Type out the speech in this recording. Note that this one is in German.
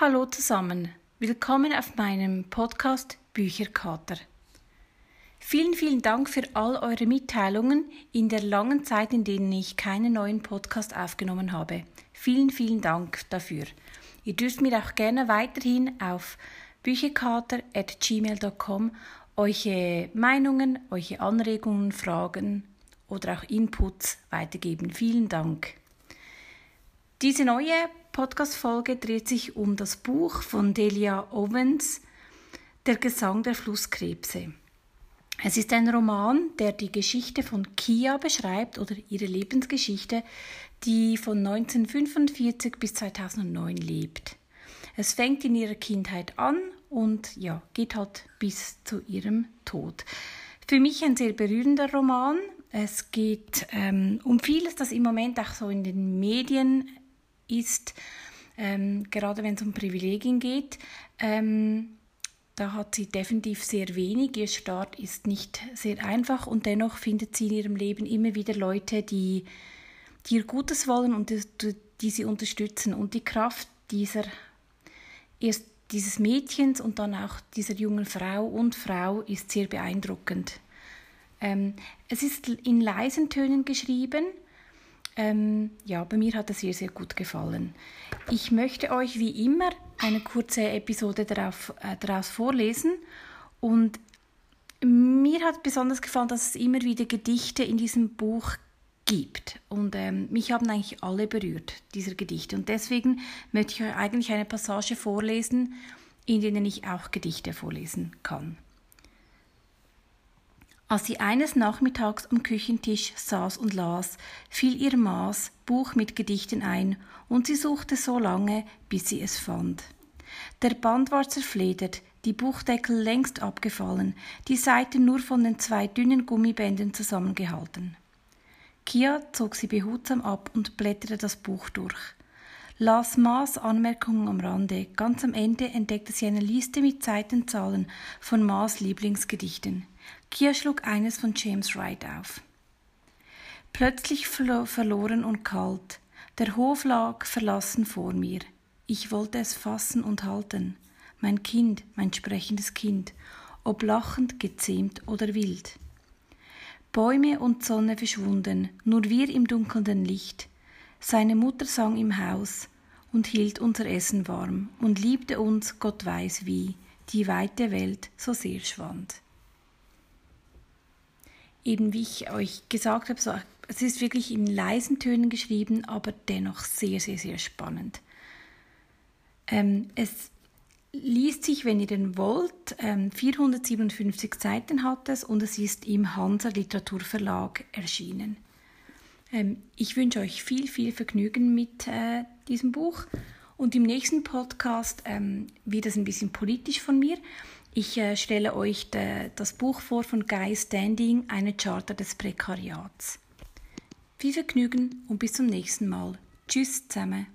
Hallo zusammen, willkommen auf meinem Podcast Bücherkater. Vielen, vielen Dank für all eure Mitteilungen in der langen Zeit, in denen ich keinen neuen Podcast aufgenommen habe. Vielen, vielen Dank dafür. Ihr dürft mir auch gerne weiterhin auf bücherkater.gmail.com eure Meinungen, eure Anregungen, Fragen oder auch Inputs weitergeben. Vielen Dank. Diese neue Podcast-Folge dreht sich um das Buch von Delia Owens, Der Gesang der Flusskrebse. Es ist ein Roman, der die Geschichte von Kia beschreibt oder ihre Lebensgeschichte, die von 1945 bis 2009 lebt. Es fängt in ihrer Kindheit an und ja, geht halt bis zu ihrem Tod. Für mich ein sehr berührender Roman. Es geht ähm, um vieles, das im Moment auch so in den Medien ist, ähm, gerade wenn es um Privilegien geht. Ähm, da hat sie definitiv sehr wenig. Ihr Start ist nicht sehr einfach und dennoch findet sie in ihrem Leben immer wieder Leute, die, die ihr Gutes wollen und die, die sie unterstützen. Und die Kraft dieser, erst dieses Mädchens und dann auch dieser jungen Frau und Frau ist sehr beeindruckend. Ähm, es ist in leisen Tönen geschrieben ähm, ja, bei mir hat es sehr, sehr gut gefallen. Ich möchte euch wie immer eine kurze Episode darauf, äh, daraus vorlesen und mir hat besonders gefallen, dass es immer wieder Gedichte in diesem Buch gibt. Und ähm, mich haben eigentlich alle berührt, dieser Gedichte. Und deswegen möchte ich euch eigentlich eine Passage vorlesen, in denen ich auch Gedichte vorlesen kann. Als sie eines Nachmittags am Küchentisch saß und las, fiel ihr Maß Buch mit Gedichten ein, und sie suchte so lange, bis sie es fand. Der Band war zerfledert, die Buchdeckel längst abgefallen, die Seiten nur von den zwei dünnen Gummibändern zusammengehalten. Kia zog sie behutsam ab und blätterte das Buch durch. Las Maas Anmerkungen am Rande. Ganz am Ende entdeckte sie eine Liste mit Seitenzahlen von Maas Lieblingsgedichten. Kia schlug eines von James Wright auf. Plötzlich verloren und kalt, der Hof lag verlassen vor mir. Ich wollte es fassen und halten. Mein Kind, mein sprechendes Kind, ob lachend, gezähmt oder wild. Bäume und Sonne verschwunden, nur wir im dunkelnden Licht. Seine Mutter sang im Haus und hielt unser Essen warm und liebte uns, Gott weiß wie, die weite Welt so sehr schwand eben wie ich euch gesagt habe, so, es ist wirklich in leisen Tönen geschrieben, aber dennoch sehr, sehr, sehr spannend. Ähm, es liest sich, wenn ihr den wollt, ähm, 457 Seiten hat es und es ist im Hansa Literaturverlag erschienen. Ähm, ich wünsche euch viel, viel Vergnügen mit äh, diesem Buch und im nächsten Podcast ähm, wird es ein bisschen politisch von mir. Ich äh, stelle euch de, das Buch vor von Guy Standing, eine Charter des Prekariats. Viel Vergnügen und bis zum nächsten Mal. Tschüss zusammen.